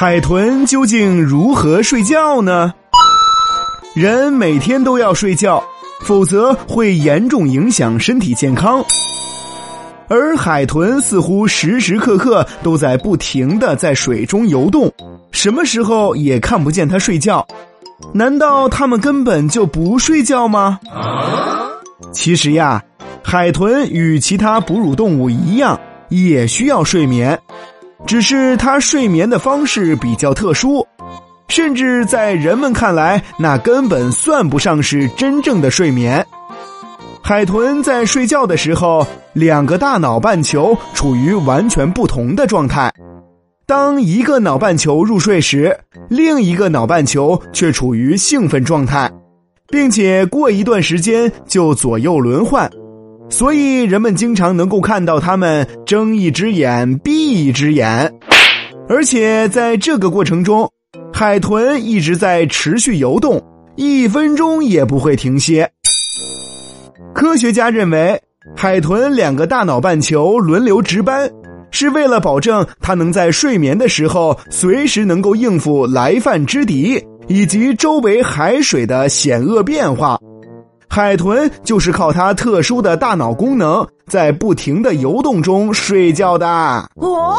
海豚究竟如何睡觉呢？人每天都要睡觉，否则会严重影响身体健康。而海豚似乎时时刻刻都在不停的在水中游动，什么时候也看不见它睡觉。难道它们根本就不睡觉吗？其实呀，海豚与其他哺乳动物一样，也需要睡眠，只是它睡眠的方式比较特殊，甚至在人们看来，那根本算不上是真正的睡眠。海豚在睡觉的时候，两个大脑半球处于完全不同的状态。当一个脑半球入睡时，另一个脑半球却处于兴奋状态，并且过一段时间就左右轮换。所以人们经常能够看到它们睁一只眼闭一只眼，而且在这个过程中，海豚一直在持续游动，一分钟也不会停歇。科学家认为，海豚两个大脑半球轮流值班，是为了保证它能在睡眠的时候随时能够应付来犯之敌以及周围海水的险恶变化。海豚就是靠它特殊的大脑功能，在不停的游动中睡觉的。哦。